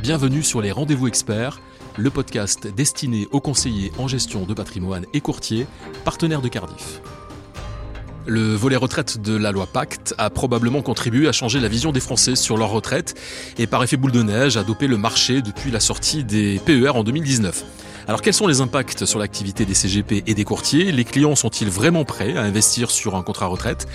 Bienvenue sur les Rendez-vous Experts, le podcast destiné aux conseillers en gestion de patrimoine et courtiers, partenaires de Cardiff. Le volet retraite de la loi Pacte a probablement contribué à changer la vision des Français sur leur retraite et par effet boule de neige a dopé le marché depuis la sortie des PER en 2019. Alors quels sont les impacts sur l'activité des CGP et des courtiers? Les clients sont-ils vraiment prêts à investir sur un contrat retraite?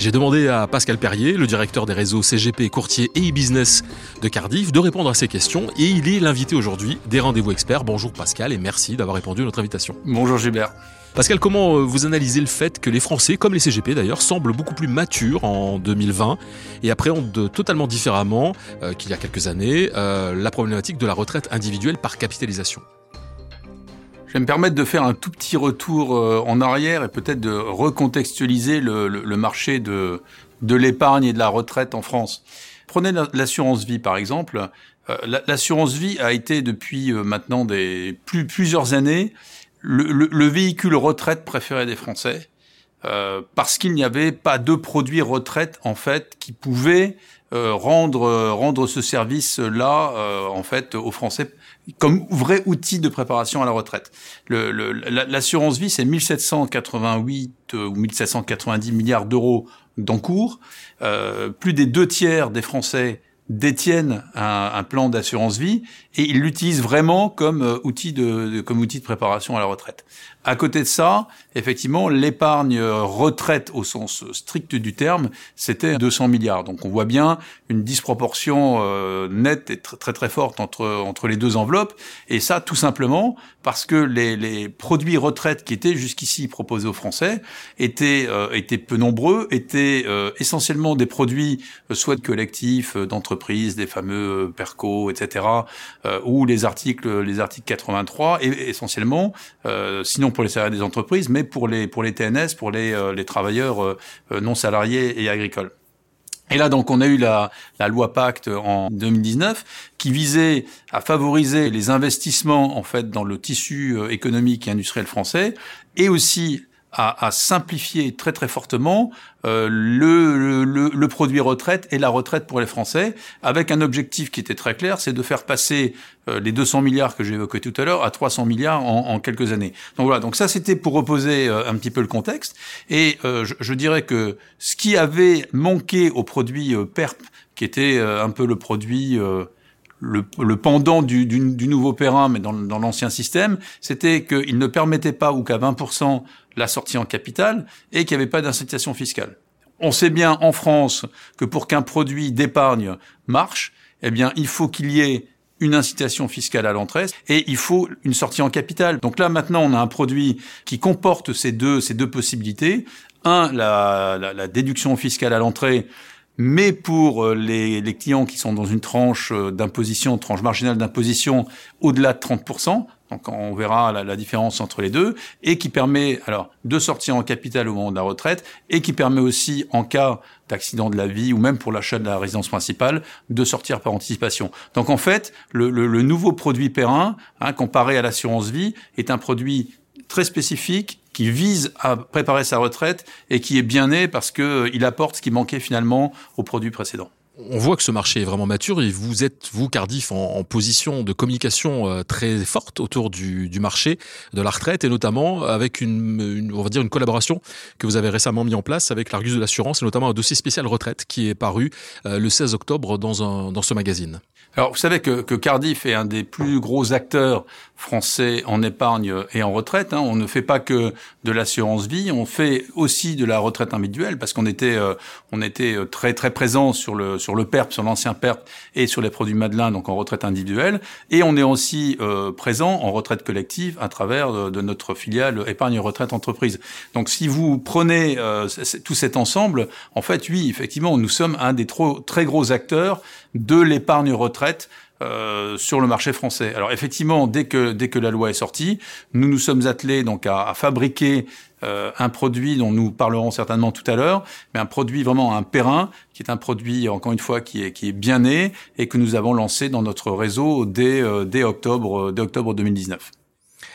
J'ai demandé à Pascal Perrier, le directeur des réseaux CGP, courtier et e-business de Cardiff, de répondre à ces questions et il est l'invité aujourd'hui des rendez-vous experts. Bonjour Pascal et merci d'avoir répondu à notre invitation. Bonjour Gilbert. Pascal, comment euh, vous analysez le fait que les Français, comme les CGP d'ailleurs, semblent beaucoup plus matures en 2020 et appréhendent totalement différemment euh, qu'il y a quelques années euh, la problématique de la retraite individuelle par capitalisation? Je vais me permettre de faire un tout petit retour euh, en arrière et peut-être de recontextualiser le, le, marché de, de l'épargne et de la retraite en France. Prenez l'assurance vie par exemple. Euh, l'assurance vie a été depuis euh, maintenant des plus, plusieurs années le, le, véhicule retraite préféré des Français euh, parce qu'il n'y avait pas de produit retraite en fait qui pouvait euh, rendre rendre ce service là en fait aux Français comme vrai outil de préparation à la retraite. L'assurance vie, c'est 1788 euh, ou 1790 milliards d'euros d'encours. Euh, plus des deux tiers des Français détiennent un, plan d'assurance vie et ils l'utilisent vraiment comme euh, outil de, comme outil de préparation à la retraite. À côté de ça, effectivement, l'épargne retraite au sens strict du terme, c'était 200 milliards. Donc on voit bien une disproportion euh, nette et très très forte entre entre les deux enveloppes. Et ça, tout simplement parce que les, les produits retraite qui étaient jusqu'ici proposés aux Français étaient euh, étaient peu nombreux, étaient euh, essentiellement des produits soit collectifs des fameux Perco, etc., ou les articles les articles 83, et essentiellement, sinon pour les salariés des entreprises, mais pour les pour les TNS, pour les, euh, les travailleurs euh, euh, non salariés et agricoles. Et là, donc, on a eu la, la, loi Pacte en 2019 qui visait à favoriser les investissements, en fait, dans le tissu économique et industriel français et aussi à, à simplifier très très fortement euh, le, le, le, produit retraite et la retraite pour les Français, avec un objectif qui était très clair, c'est de faire passer euh, les 200 milliards que j'ai évoqués tout à l'heure à 300 milliards en, en, quelques années. Donc voilà, donc ça c'était pour reposer euh, un petit peu le contexte. Et euh, je, je, dirais que ce qui avait manqué au produit PERP, qui était un peu le produit le, le, pendant du, du, du, nouveau Perrin, mais dans, dans l'ancien système, c'était qu'il ne permettait pas ou qu'à 20% la sortie en capital et qu'il n'y avait pas d'incitation fiscale. On sait bien en France que pour qu'un produit d'épargne marche, eh bien, il faut qu'il y ait une incitation fiscale à l'entrée et il faut une sortie en capital. Donc là, maintenant, on a un produit qui comporte ces deux, ces deux possibilités. Un, la, la, la déduction fiscale à l'entrée mais pour euh, les, les, clients qui sont dans une tranche euh, d'imposition, tranche marginale d'imposition au-delà de 30%, donc on verra la, la, différence entre les deux, et qui permet alors de sortir en capital au moment de la retraite, et qui permet aussi en cas d'accident de la vie ou même pour l'achat de la résidence principale de sortir par anticipation. Donc en fait, le, le, le nouveau produit Perrin, hein, comparé à l'assurance vie, est un produit très spécifique qui vise à préparer sa retraite et qui est bien né parce que euh, apporte ce qui manquait finalement au produit précédent. On voit que ce marché est vraiment mature et vous êtes, vous, Cardiff, en, position de communication euh, très forte autour du, marché de la retraite et notamment avec une, une, on va dire une collaboration que vous avez récemment mis en place avec l'Argus de l'assurance et notamment un dossier spécial retraite qui est paru euh, le 16 octobre dans, un, dans ce magazine. Alors, vous savez que, que, Cardiff est un des plus gros acteurs français en épargne et en retraite. Hein. On ne fait pas que de l'assurance vie, on fait aussi de la retraite individuelle parce qu'on était, euh, on était euh, très très présent sur le sur le PERP, sur l'ancien PERP et sur les produits Madelin, donc en retraite individuelle. Et on est aussi euh, présent en retraite collective à travers de, de, notre filiale épargne retraite entreprise. Donc, si vous prenez euh, tout cet ensemble, en fait, oui, effectivement, nous sommes un des trop, très gros acteurs de l'épargne retraite euh, sur le marché français. Alors effectivement, dès que dès que la loi est sortie, nous nous sommes attelés donc à, fabriquer euh, un produit dont nous parlerons certainement tout à l'heure, mais un produit vraiment un périn, qui est un produit encore une fois qui est qui est bien né et que nous avons lancé dans notre réseau dès euh, dès octobre dès octobre 2019.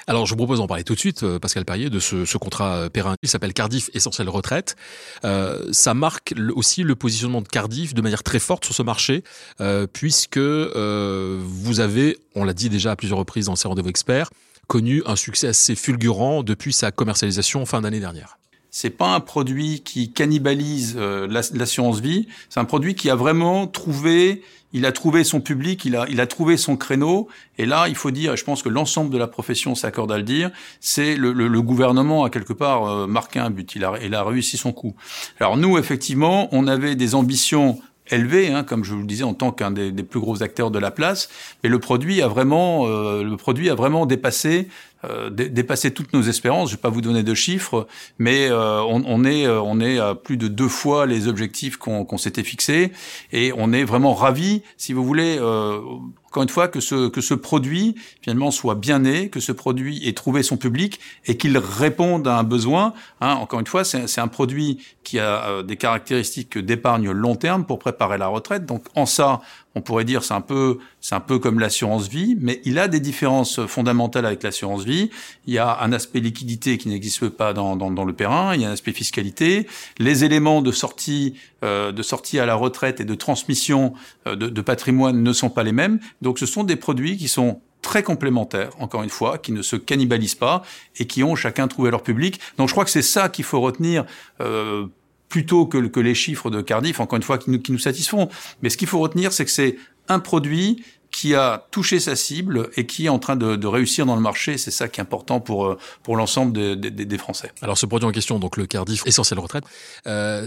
Alors, je vous propose d'en parler tout de suite, euh, Pascal Perrier, de ce, ce contrat euh, Perrin. Il s'appelle Cardiff Essentiel Retraite. Euh, ça marque aussi le positionnement de Cardiff de manière très forte sur ce marché, puisque vous avez, on l'a dit déjà à plusieurs reprises dans ces rendez-vous experts, connu un succès assez fulgurant depuis sa commercialisation fin d'année dernière c'est pas un produit qui cannibalise euh, l'assurance vie. C'est un produit qui a vraiment trouvé, il a trouvé son public, il a, il a trouvé son créneau. Et là, il faut dire, et je pense que l'ensemble de la profession s'accorde à le dire, c'est le, le, le, gouvernement a quelque part euh, marqué un but. Il a, il a réussi son coup. Alors nous, effectivement, on avait des ambitions élevé, hein, comme je vous le disais, en tant qu'un des, des, plus gros acteurs de la place. Mais le produit a vraiment, euh, le produit a vraiment dépassé, euh, dépassé toutes nos espérances. Je vais pas vous donner de chiffres, mais euh, on, on, est, euh, on est à plus de deux fois les objectifs qu'on s'était fixés, et on est vraiment ravis, si vous voulez. Euh, encore une fois, que ce, que ce produit finalement soit bien né, que ce produit ait trouvé son public et qu'il réponde à un besoin. Hein, encore une fois, c'est un produit qui a euh, des caractéristiques d'épargne long terme pour préparer la retraite. Donc en ça, on pourrait dire c'est un peu c'est un peu comme l'assurance vie, mais il a des différences fondamentales avec l'assurance vie. Il y a un aspect liquidité qui n'existe pas dans, dans, dans, le Perrin, il y a un aspect fiscalité, les éléments de sortie euh, de sortie à la retraite et de transmission euh, de, de patrimoine ne sont pas les mêmes. Donc ce sont des produits qui sont très complémentaires, encore une fois, qui ne se cannibalisent pas et qui ont chacun trouvé leur public. Donc je crois que c'est ça qu'il faut retenir. Euh, plutôt que, les chiffres de Cardiff, encore une fois, qui nous satisfont. Mais ce qu'il faut retenir, c'est que c'est un produit qui a touché sa cible et qui est en train de, de réussir dans le marché. C'est ça qui est important pour euh, pour l'ensemble des, des, des, Français. Alors ce produit en question, donc le Cardiff Essentiel Retraite, euh,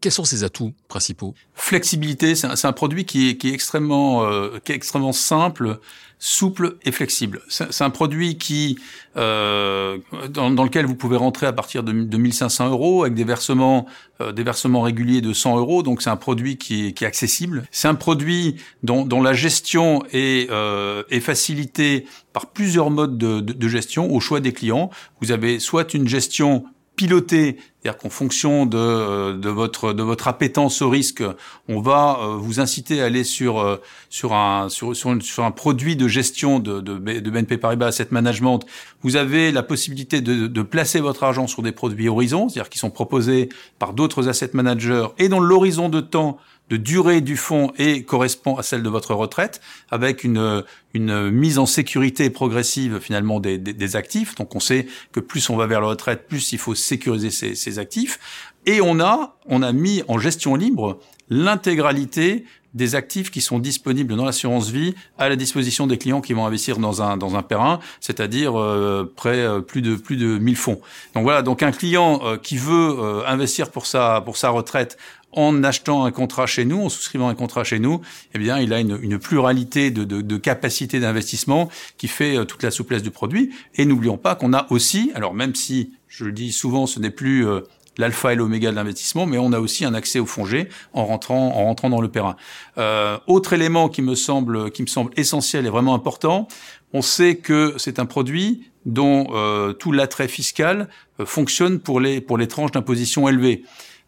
quels sont ses atouts principaux? Flexibilité, c'est un, un, produit qui est, qui est extrêmement euh, qui est extrêmement simple, souple et flexible. C'est un produit qui euh, dans, dans, lequel vous pouvez rentrer à partir de, de 1500 euros avec des versements euh, des versements réguliers de 100 euros. Donc c'est un produit qui est, qui est accessible. C'est un produit dont, dont, la gestion est, euh, est facilitée par plusieurs modes de, gestion au choix des clients. Vous avez soit une gestion piloté, c'est-à-dire qu'en fonction de, euh, de, votre de votre appétence au risque, on va euh, vous inciter à aller sur euh, sur un sur, sur, un produit de gestion de, de, de, BNP Paribas Asset Management. Vous avez la possibilité de, de placer votre argent sur des produits horizons, c'est-à-dire qui sont proposés par d'autres asset managers et dont l'horizon de temps de durée du fonds et correspond à celle de votre retraite, avec une, une mise en sécurité progressive finalement des, des, actifs. Donc on sait que plus on va vers la retraite, plus il faut sécuriser ces, actifs. Et on a, on a mis en gestion libre l'intégralité des actifs qui sont disponibles dans l'assurance vie à la disposition des clients qui vont investir dans un dans un perrin, c'est-à-dire euh, près euh, plus de plus de 1000 fonds. Donc voilà, donc un client euh, qui veut investir pour sa pour sa retraite en achetant un contrat chez nous, en souscrivant un contrat chez nous, eh bien, il a une, une pluralité de, de, de capacités d'investissement qui fait euh, toute la souplesse du produit. Et n'oublions pas qu'on a aussi, alors même si je le dis souvent, ce n'est plus euh, l'alpha et l'oméga de l'investissement, mais on a aussi un accès au fonds G en rentrant, en rentrant dans le Perrin. Euh, autre élément qui me semble, qui me semble essentiel et vraiment important, on sait que c'est un produit dont euh, tout l'attrait fiscal euh, fonctionne pour les, pour les tranches d'imposition élevées.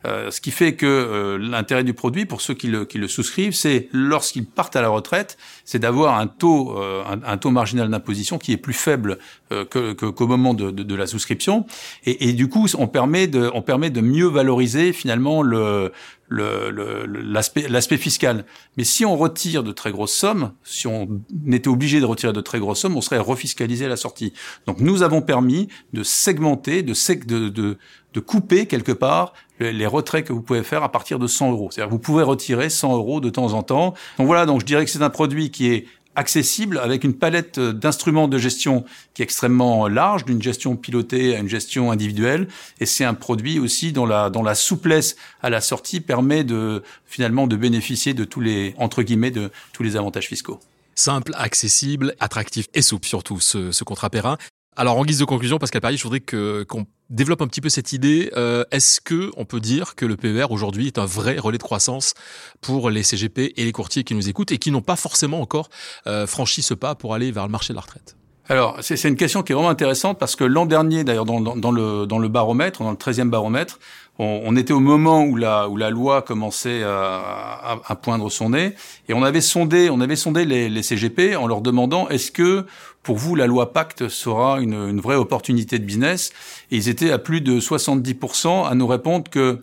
Euh, ce qui fait que euh, l'intérêt du produit, pour ceux qui le, qui le souscrivent, c'est lorsqu'ils partent à la retraite, c'est d'avoir un taux, euh, un, taux marginal d'imposition qui est plus faible euh, que, que, qu'au moment de, de, de, la souscription. Et, et, du coup, on permet de, on permet de mieux valoriser finalement le, l'aspect l'aspect fiscal. Mais si on retire de très grosses sommes, si on était obligé de retirer de très grosses sommes, on serait refiscalisé à la sortie. Donc nous avons permis de segmenter, de, de, de, de couper quelque part les retraits que vous pouvez faire à partir de 100 euros. C'est-à-dire vous pouvez retirer 100 euros de temps en temps. Donc voilà, donc je dirais que c'est un produit qui est accessible avec une palette d'instruments de gestion qui est extrêmement large, d'une gestion pilotée à une gestion individuelle. Et c'est un produit aussi dont la, dont la souplesse à la sortie permet de finalement de bénéficier de tous les entre guillemets de tous les avantages fiscaux simple, accessible, attractif et souple surtout ce, ce contrat Perrin. Alors en guise de conclusion, Pascal Paris, je voudrais que qu'on développe un petit peu cette idée. Euh, Est-ce que on peut dire que le PER aujourd'hui est un vrai relais de croissance pour les CGP et les courtiers qui nous écoutent et qui n'ont pas forcément encore euh, franchi ce pas pour aller vers le marché de la retraite? Alors, c'est une question qui est vraiment intéressante parce que l'an dernier, d'ailleurs, dans, le, dans le baromètre, dans le 13e baromètre, on, était au moment où la, où la loi commençait à, à, poindre son nez, et on avait sondé, on avait sondé les, les CGP en leur demandant est-ce que pour vous la loi Pacte sera une, une vraie opportunité de business Et ils étaient à plus de 70% à nous répondre que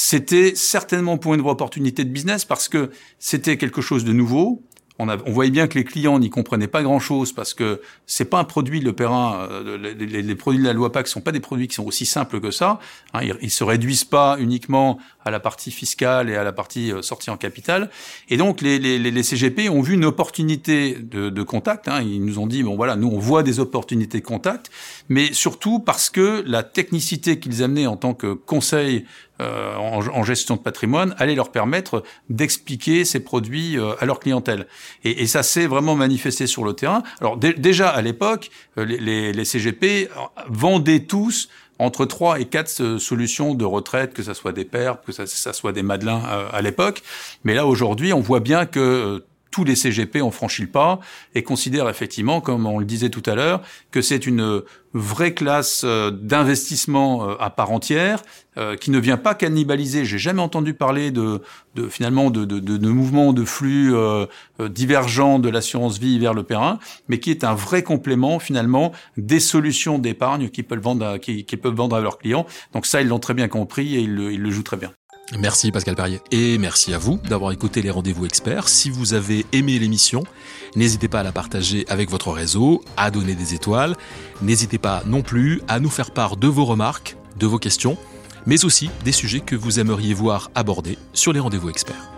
c'était certainement pour une vraie opportunité de business parce que c'était quelque chose de nouveau, on, on, voyait bien que les clients n'y comprenaient pas grand-chose parce que c'est pas un produit Perrin. Euh, les, les, produits de la loi PAC sont pas des produits qui sont aussi simples que ça. Hein, ils, ils, se réduisent pas uniquement à la partie fiscale et à la partie euh, sortie en capital. Et donc les, les CGP ont vu une opportunité de, de contact. Hein, ils nous ont dit bon voilà, nous on voit des opportunités de contact, mais surtout parce que la technicité qu'ils amenaient en tant que conseil euh, en, gestion de patrimoine allait leur permettre d'expliquer ces produits euh, à leur clientèle. Et, et ça s'est vraiment manifesté sur le terrain. Alors déjà à l'époque, euh, les, les, CGP vendaient tous entre trois et quatre solutions de retraite, que ça soit des pères, que ça, ça soit des madelins à l'époque. Mais là aujourd'hui, on voit bien que tous les CGP ont franchi le pas et considèrent effectivement, comme on le disait tout à l'heure, que c'est une vraie classe euh, d'investissement euh, à part entière euh, qui ne vient pas cannibaliser. J'ai jamais entendu parler de, de finalement de, de, de, mouvements de flux divergents de l'assurance vie vers le Perrin, mais qui est un vrai complément finalement des solutions d'épargne qu'ils peuvent vendre à, peuvent vendre à leurs clients. Donc ça, ils l'ont très bien compris et ils le, ils le jouent très bien. Merci Pascal Perrier. Et merci à vous d'avoir écouté les rendez-vous experts. Si vous avez aimé l'émission, n'hésitez pas à la partager avec votre réseau, à donner des étoiles. N'hésitez pas non plus à nous faire part de vos remarques, de vos questions, mais aussi des sujets que vous aimeriez voir abordés sur les rendez-vous experts.